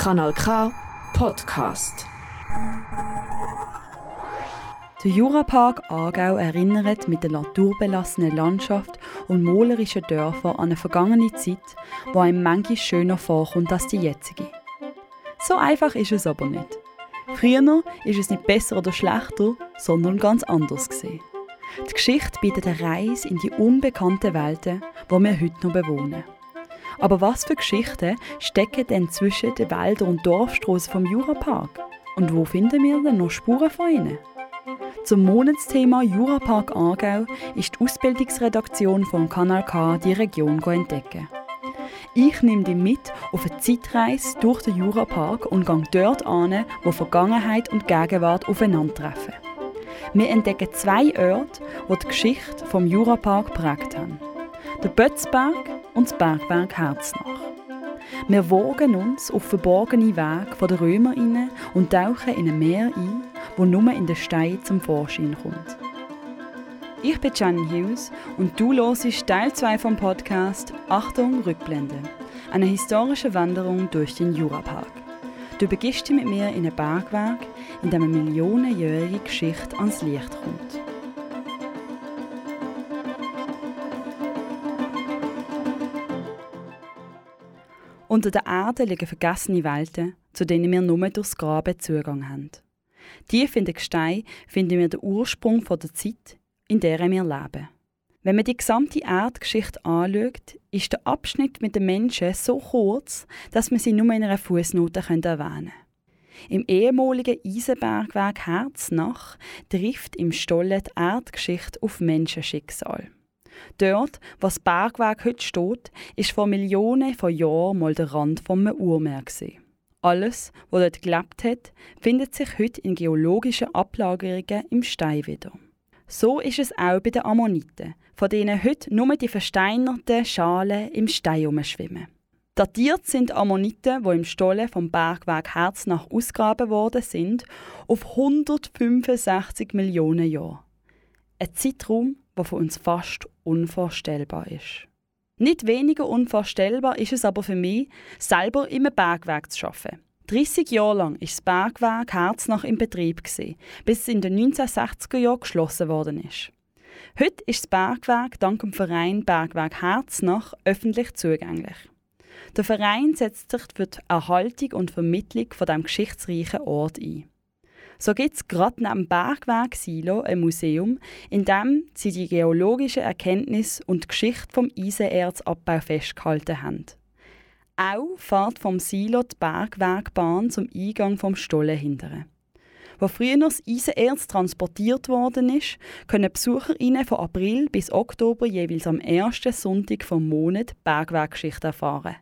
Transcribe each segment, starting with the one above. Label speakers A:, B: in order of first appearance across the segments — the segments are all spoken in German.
A: Kanal K Podcast.
B: Der Jurapark Aargau erinnert mit der naturbelassenen Landschaft und malerischen Dörfern an eine vergangene Zeit, die einem manchmal schöner vorkommt als die jetzige. So einfach ist es aber nicht. Früher ist es nicht besser oder schlechter, sondern ganz anders gesehen. Die Geschichte bietet eine Reise in die unbekannten Welten, die wir heute noch bewohnen. Aber was für Geschichten stecken denn zwischen den Wäldern und Dorfstraßen vom Jurapark? Und wo finden wir denn noch Spuren von ihnen? Zum Monatsthema Jurapark Aargau ist die Ausbildungsredaktion vom Kanal K die Region entdecken. Ich nehme dich mit auf eine Zeitreise durch den Jurapark und gehe dort an, wo Vergangenheit und Gegenwart aufeinandertreffen. Wir entdecken zwei Orte, die die Geschichte vom Jurapark prägt haben. Der Bötzberg und das Bergwerk Herznach. Wir wogen uns auf verborgene Wege der Römer inne und tauchen in ein Meer ein, wo nur in den Stein zum Vorschein kommt. Ich bin Jenny Hughes und du hörst Teil 2 vom Podcast Achtung Rückblende, eine historische Wanderung durch den Jurapark. Du begibst dich mit mir in ein Bergwerk, in dem eine millionenjährige Geschichte ans Licht kommt. Unter der Erde liegen vergessene Welten, zu denen wir nur durchs Graben Zugang haben. Tief in den Gestein finden wir den Ursprung der Zeit, in der wir leben. Wenn man die gesamte Erdgeschichte anschaut, ist der Abschnitt mit den Menschen so kurz, dass man sie nur in einer Fußnote erwähnen kann. Im ehemaligen Eisenbergwerk Herznach trifft im Stollen die Erdgeschichte auf Menschenschicksal. Dort, wo das Bergwerk heute steht, ist vor Millionen von Jahren mal der Rand vom Urmeer. Alles, was dort gelebt hat, findet sich heute in geologischen Ablagerungen im Stein wieder. So ist es auch bei den Ammoniten, von denen heute nur die versteinerten Schalen im Stein umschwimmen. Datiert sind Ammoniten, die im Stollen vom Bergwerk Herznach ausgegraben worden sind, auf 165 Millionen Jahre. Ein Zeitraum, der für uns fast unvorstellbar ist. Nicht weniger unvorstellbar ist es aber für mich, selber im Bergwerk zu arbeiten. 30 Jahre lang war das Bergwerk Herznach in Betrieb, bis es in den 1960er Jahren geschlossen worden ist. Heute ist das Bergwerk dank dem Verein Bergwerk Herznach öffentlich zugänglich. Der Verein setzt sich für die Erhaltung und Vermittlung von dem geschichtsreichen Ort ein. So gibt es gerade neben dem Bergwerk Silo ein Museum, in dem sie die geologische Erkenntnis und die Geschichte vom Eisenerzabbau festgehalten haben. Auch fährt vom Silo die Bergwerkbahn zum Eingang vom Stollen hindern. Wo früher das Eisenerz transportiert worden ist, können BesucherInnen von April bis Oktober jeweils am ersten Sonntag vom Monat Bergwerkgeschichte erfahren.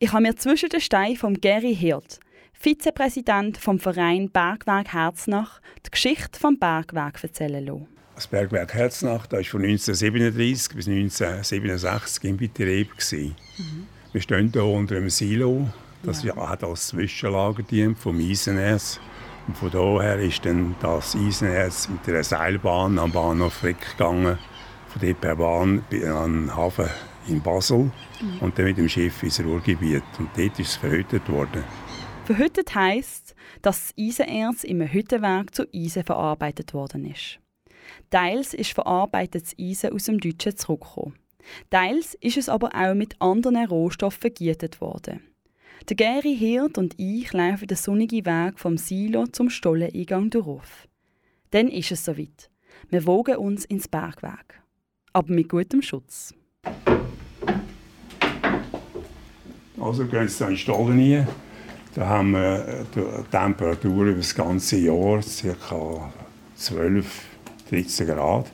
B: Ich habe mir zwischen den Steinen vom Gary Hirt, Vizepräsident vom Verein Bergwerk Herznach, die Geschichte vom Bergwerk erzählen lassen.
C: Das Bergwerk Herznach das war von 1937 bis 1967 im Betrieb. Mhm. Wir stehen hier unter einem Silo, das ja. hat als Zwischenlager dient vom Eisenerz. Und von daher ist dann das Eisenerz mit der Seilbahn am Bahnhof weggegangen, von dort per Bahn an den Hafen in Basel mhm. und dann mit dem Schiff ins Ruhrgebiet. Und dort ist es verhütet worden.
B: Verhüttet heisst, dass das Eisenerz im Hüttenwerk zu Eisen verarbeitet worden ist. Teils ist verarbeitetes Eisen aus dem Deutschen zurückgekommen. Teils ist es aber auch mit anderen Rohstoffen vergietet worden. Der Gary Hirt und ich laufen den sonnigen Weg vom Silo zum Stolleneingang durch. Dann ist es soweit. Wir wogen uns ins Bergwerk. Aber mit gutem Schutz.
C: Also gehen Sie in den Stollen rein. Da haben wir die Temperatur über das ganze Jahr ca. 12, 13 Grad.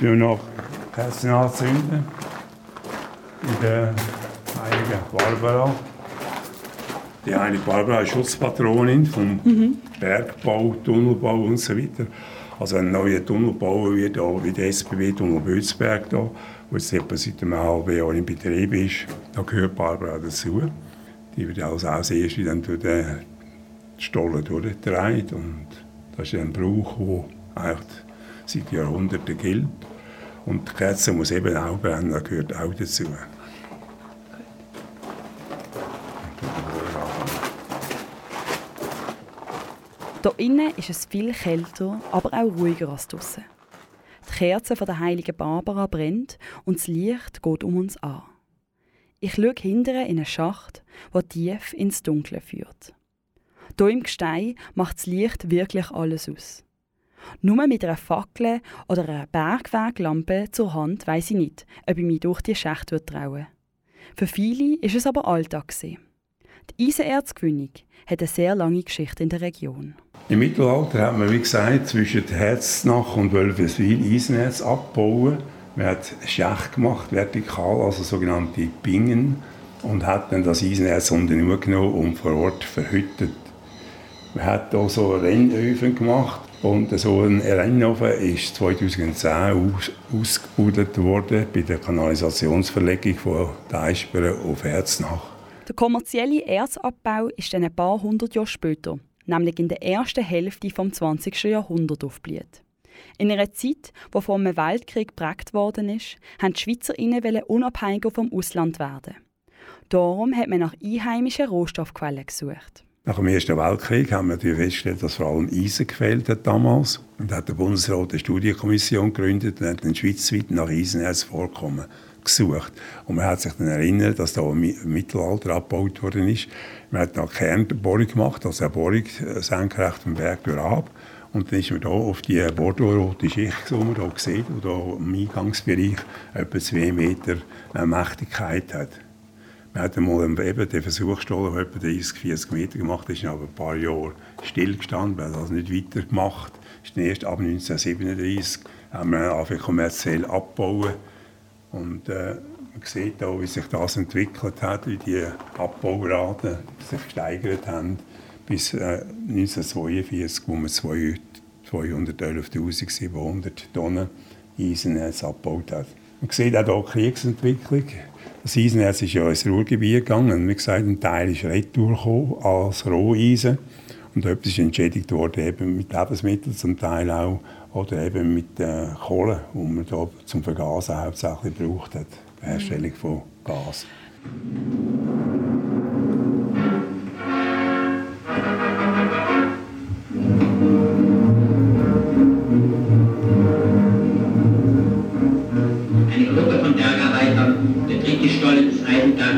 C: Wir noch Kerzen anzünden in der heiligen Barbara. Die heilige Barbara ist Schutzpatronin vom mhm. Bergbau, Tunnelbau und so weiter. Also ein neuer Tunnel bauen wird, auch wie der SBB Tunnel Bözberg hier wo jetzt etwa seit einem halben Jahr in Betrieb ist. Da gehört Barbara dazu. Die wird also als Erste dann durch den Stollen durchgetragen. Und das ist ein Brauch, der seit Jahrhunderten gilt. Und die Kerze muss eben auch brennen, das gehört auch dazu.
B: Hier innen ist es viel kälter, aber auch ruhiger als draußen. Die Kerze von der heiligen Barbara brennt und das Licht geht um uns an. Ich schaue hinterher in einen Schacht, der tief ins Dunkle führt. Hier im Gestein macht das Licht wirklich alles aus. Nur mit einer Fackel oder einer Bergweglampe zur Hand weiß ich nicht, ob ich mich durch die Schächte trauen Für viele ist es aber Alltag. Die Eisenerzgewinnung hat eine sehr lange Geschichte in der Region.
C: Im Mittelalter hat man, wie gesagt, zwischen Herznach und Wölfeswil Eisenerz abgebaut. Man hat Schächte gemacht, vertikal, also sogenannte Bingen, und hat dann das Eisenerz unten genommen und vor Ort verhüttet. Man hat auch so Rennöfen gemacht und so ein Rennofen ist 2010 aus, ausgebildet worden bei der Kanalisationsverlegung von Deisperen auf Herznach.
B: Der kommerzielle Erzabbau ist dann ein paar hundert Jahre später, nämlich in der ersten Hälfte des 20. Jahrhunderts, aufgeblüht. In einer Zeit, die einem Weltkrieg geprägt worden ist, wollten die Schweizerinnen unabhängiger vom Ausland werden. Darum hat man nach einheimischen Rohstoffquellen gesucht.
C: Nach dem Ersten Weltkrieg haben wir natürlich festgestellt, dass vor allem Eisen gefehlt hat damals. Und hat der Bundesrat eine Studienkommission gegründet und hat dann schweizweit nach Eisenerzvorkommen gesucht. Und man hat sich dann erinnert, dass da im Mittelalter abgebaut worden ist. Man hat da Kernbohrung gemacht, also eine Bohrung äh, senkrecht vom Berg ab. Und dann ist man hier auf die bordeaux-rote Schicht, die man hier sieht, die hier im Eingangsbereich etwa zwei Meter äh, Mächtigkeit hat. Wir hatten mal eben den Versuch gestohlen, der etwa 30, 40 Meter gemacht ist, aber ein paar Jahre stillgestanden, wir haben das nicht weitergemacht. Ist erst ab 1937 haben wir angefangen kommerziell abbauen und äh, man sieht auch, wie sich das entwickelt hat, wie die Abbauraten sich gesteigert haben bis äh, 1942, wo wir 211.700 Tonnen Eisenerz abgebaut hat. Man sieht auch hier die Kriegsentwicklung. Das Eisenerz ist ja ins Ruhrgebiet gegangen. Wie gesagt, ein Teil ist retour als Roheisen. Und etwas ist entschädigt worden eben mit Lebensmitteln, zum Teil auch, oder eben mit äh, Kohle, die man da zum Vergasen hauptsächlich gebraucht hat, die Herstellung von Gas.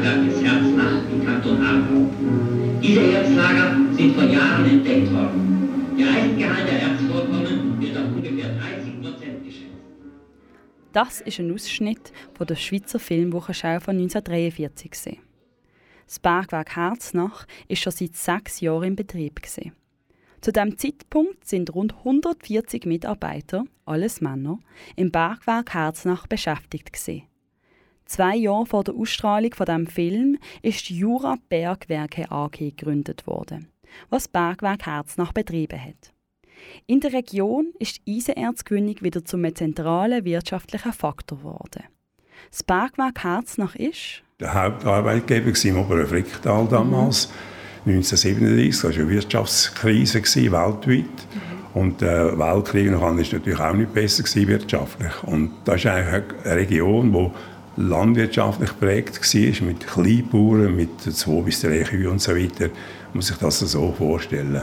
D: Bergwerk Herznach im Kanton Aargau. Diese Erzlager sind vor Jahren entdeckt worden. Der Eisengehalt der
B: Das ist ein Ausschnitt von der Schweizer Filmwochenschau von 1943. Das Bergwerk Herznach ist schon seit sechs Jahren in Betrieb. Zu diesem Zeitpunkt sind rund 140 Mitarbeiter, alles Männer, im Bergwerk Herznach beschäftigt. Zwei Jahre vor der Ausstrahlung von dem Film ist Jura Bergwerke AG gegründet worden, was Bergwerk Herznach betrieben hat. In der Region ist die Eisenerzgewinnung wieder zum zentralen wirtschaftlichen Faktor geworden. Das Bergwerk Herznach ist
C: der Hauptarbeitgeber im oberen Fricktal damals. Mhm. 1937 das war eine Wirtschaftskrise weltweit. Mhm. Und der äh, Weltkrieg noch war natürlich auch nicht besser wirtschaftlich. Und das ist eigentlich eine Region, die landwirtschaftlich geprägt war, mit Kleinbauern, mit zwei bis drei Kühen und so weiter, muss ich das so vorstellen.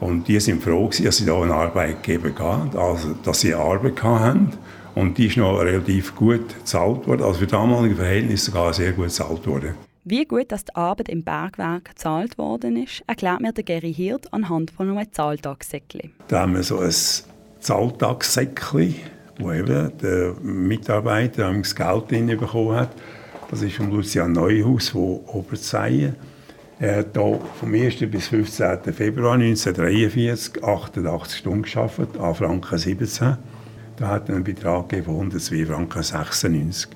C: Und die sind froh, dass sie da einen Arbeitgeber hatten, also dass sie Arbeit hatten. Und die ist noch relativ gut bezahlt worden, also für damalige Verhältnisse sogar sehr gut bezahlt worden.
B: Wie gut dass die Arbeit im Bergwerk gezahlt worden ist, erklärt mir der Gary Hirt anhand von einem Zahltagssäckchen.
C: Da haben wir so ein Zahltagssäckchen wo eben der Mitarbeiter das Geld bekommen hat. Das ist von Lucian Neuhaus von Oberzeien. Er hat hier vom 1. bis 15. Februar 1943 88 Stunden gearbeitet, an Franken 17. Da hat er einen Betrag von 102 Franken 96.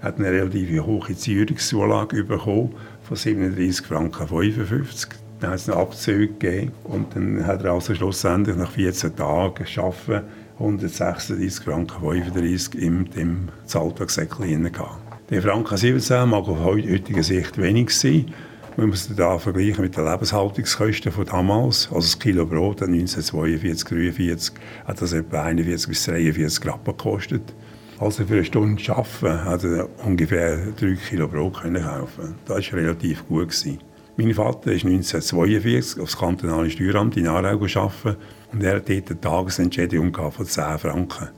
C: Er hat eine relativ hohe Zürich-Zulage bekommen von 37 Franken 55. Dann hat es einen Abzug gegeben und dann hat er also schlussendlich nach 14 Tagen arbeiten 136 Franken 35 im dem Zahltagssäckchen gehabt. Der Franken 17 mag auf heutiger Sicht wenig sein. Man es da vergleichen mit den Lebenshaltungskosten von damals, also das Kilo Brot 1942, 1943, hat das etwa 41 bis 43 Rappen gekostet. Also für eine Stunde arbeiten hat er ungefähr 3 Kilo Brot können kaufen. Das war relativ gut. Gewesen. Mein Vater ist 1942 aufs kantonale Steueramt in Aarau arbeiten und er hatte dort eine Tagesentschädigung von 10 Franken.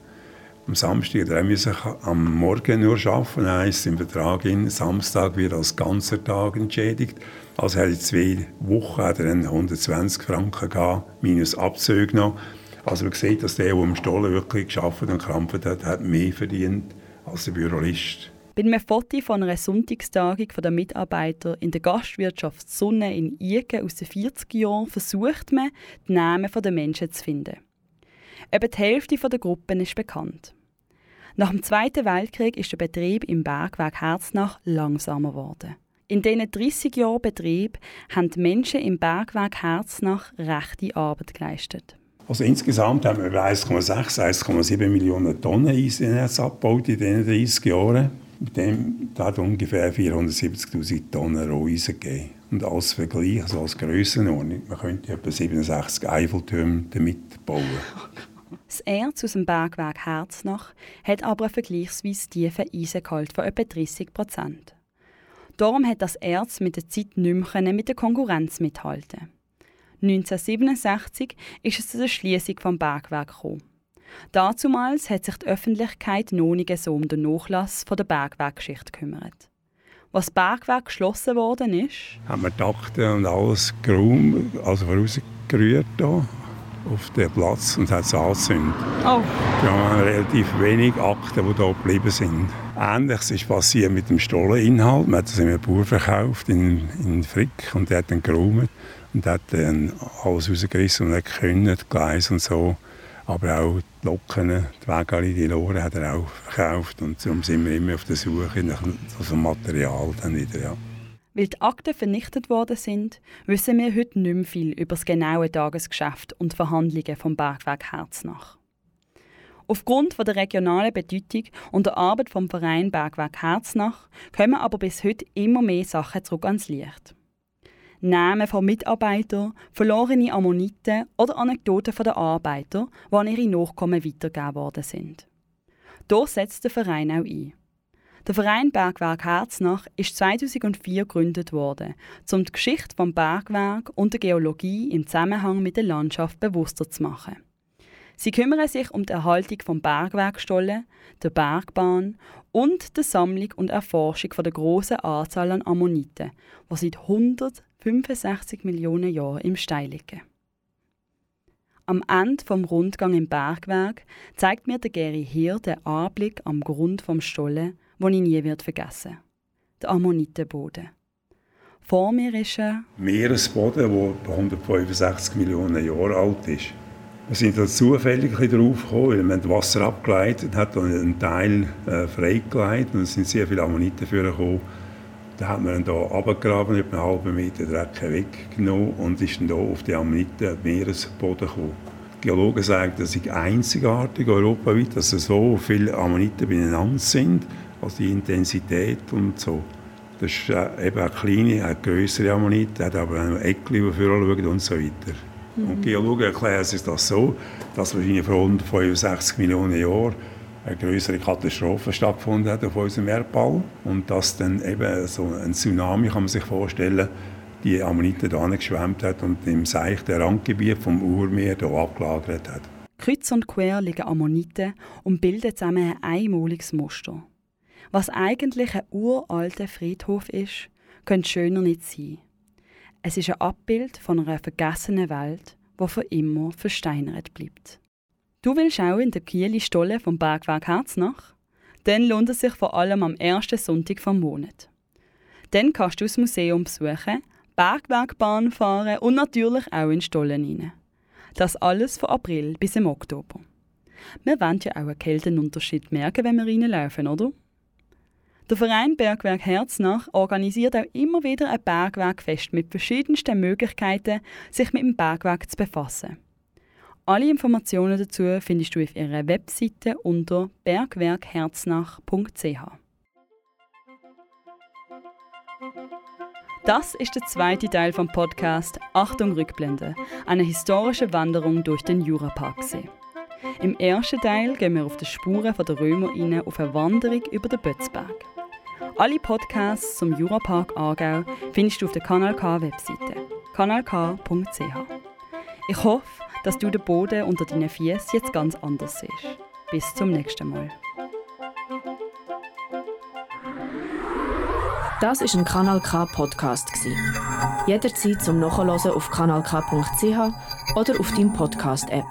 C: Am Samstag er musste am Morgen nur arbeiten, dann heisst im Vertrag, in, Samstag wird als ganzer Tag entschädigt. Also hat er zwei Wochen hat er 120 Franken gehabt, minus Abzüge noch. Also man sieht, dass der, der im Stollen wirklich geschafft und gekrampft hat, hat mehr verdient als der Bürolist.
B: Bei einem Foto von einer Sonntagstagung der Mitarbeiter in der Gastwirtschaft Sonne in Igen aus den 40er Jahren versucht man, die Namen der Menschen zu finden. Etwa die Hälfte der Gruppen ist bekannt. Nach dem Zweiten Weltkrieg ist der Betrieb im Bergwerk Herznach langsamer geworden. In diesen 30 Jahren Betrieb haben die Menschen im Bergwerk Herznach rechte Arbeit geleistet.
C: Also insgesamt haben wir 1,6, 1,7 Millionen Tonnen Eisenerz abgebaut in diesen 30 Jahren. Mit dem hat ungefähr 470'000 Tonnen Roheisen gegeben. Und als Vergleich, also als Grössenordnung, man könnte etwa 67 Eiffeltürme damit bauen.
B: Das Erz aus dem Bergwerk Herznach hat aber einen vergleichsweise tiefen Eisengehalt von etwa 30 Prozent. Darum hat das Erz mit der Zeit nicht mehr mit der Konkurrenz mithalten. 1967 ist es zu der Schließung vom Bergwerk gekommen. Dazumals hat sich die Öffentlichkeit noch nicht so um den Nachlass von der Bergwerkgeschichte gekümmert. Was das Bergwerk geschlossen worden ist,
C: haben wir die Akten und alles geräumt, also rausgerührt hier auf den Platz und hat es angezündet.
B: Oh.
C: Wir haben relativ wenig Akten, die hier geblieben sind. Ähnliches ist passiert mit dem Stolleninhalt. Man hat es einem Bauer verkauft in, in Frick und der hat dann geräumt und hat dann alles rausgerissen und hat können, die Gleise und so. Aber auch die Locken, die Wägeli, die Loren hat er auch verkauft und darum sind wir immer auf der Suche nach so Material dann wieder, ja.
B: Weil die Akten vernichtet worden sind, wissen wir heute nicht mehr viel über das genaue Tagesgeschäft und Verhandlungen vom Bergwerk Herznach. Aufgrund der regionalen Bedeutung und der Arbeit vom Verein Bergwerk Herznach kommen aber bis heute immer mehr Sachen zurück ans Licht. Namen von Mitarbeitern, verlorene Ammoniten oder Anekdoten von den Arbeiter, die an ihre Nachkommen weitergegeben worden sind. Hier setzt der Verein auch ein. Der Verein Bergwerk Herznach ist 2004 gegründet worden, um die Geschichte vom Bergwerk und der Geologie im Zusammenhang mit der Landschaft bewusster zu machen. Sie kümmern sich um die Erhaltung vom Bergwerkstollen, der Bergbahn und der Sammlung und Erforschung von der großen Anzahl an Ammoniten, die seit 165 Millionen Jahren im Stein liegen. Am Ende vom Rundgang im Bergwerk zeigt mir der Gary hier den Anblick am Grund vom Stollen den ich nie wird vergessen. Der Ammonitenboden. Vor mir ist ein
C: Meeresboden, der 165 Millionen Jahre alt ist. Wir sind da zufällig drauf gekommen, weil man das Wasser abgeleitet hat und einen Teil äh, freigeleitet und es sind sehr viele Ammoniten gekommen. Da hat man ihn hier abgegraben, etwa einen halben Meter Dreck weggenommen und ist dann hier auf den Ammoniten Meeresboden gekommen. Die Geologen sagen, das ist einzigartig europaweit, dass so viele Ammoniten beieinander sind also die Intensität und so. Das ist äh, eben eine kleine, eine größere Ammonite, hat aber ein Eckchen, die schauen und so weiter. Mhm. Und Geologen erklären sich das so, dass wahrscheinlich vor 165 Millionen Jahren eine größere Katastrophe stattgefunden hat auf unserem Erdball und dass dann eben so ein Tsunami, kann man sich vorstellen, die Ammonite hier geschwemmt hat und im seichten Randgebiet vom Urmeer hier abgelagert hat.
B: Kreuz und quer liegen Ammoniten und bilden zusammen ein einmaliges Muster. Was eigentlich ein uralter Friedhof ist, könnte schöner nicht sein. Es ist ein Abbild von einer vergessenen Welt, die für immer versteinert bleibt. Du willst auch in der Kieli Stolle vom Bergwerk Herznach? Dann lohnt es sich vor allem am ersten Sonntag vom Monat. Dann kannst du das Museum besuchen, Bergwerkbahn fahren und natürlich auch in Stollen rein. Das alles von April bis im Oktober. Wir wollen ja auch einen Kältenunterschied merken, wenn wir reinlaufen, oder? Der Verein Bergwerk Herznach organisiert auch immer wieder ein Bergwerkfest mit verschiedensten Möglichkeiten, sich mit dem Bergwerk zu befassen. Alle Informationen dazu findest du auf ihrer Webseite unter bergwerkherznach.ch. Das ist der zweite Teil vom Podcast Achtung Rückblende, eine historische Wanderung durch den Juraparksee. Im ersten Teil gehen wir auf die Spuren der Römer auf eine Wanderung über den Bötzberg. Alle Podcasts zum Jurapark Aargau findest du auf der Kanal K Webseite kanalk.ch. Ich hoffe, dass du den Boden unter deinen Füßen jetzt ganz anders siehst. Bis zum nächsten Mal.
A: Das ist ein Kanal K Podcast Jederzeit zum Nachhören auf kanalk.ch oder auf deinem Podcast App.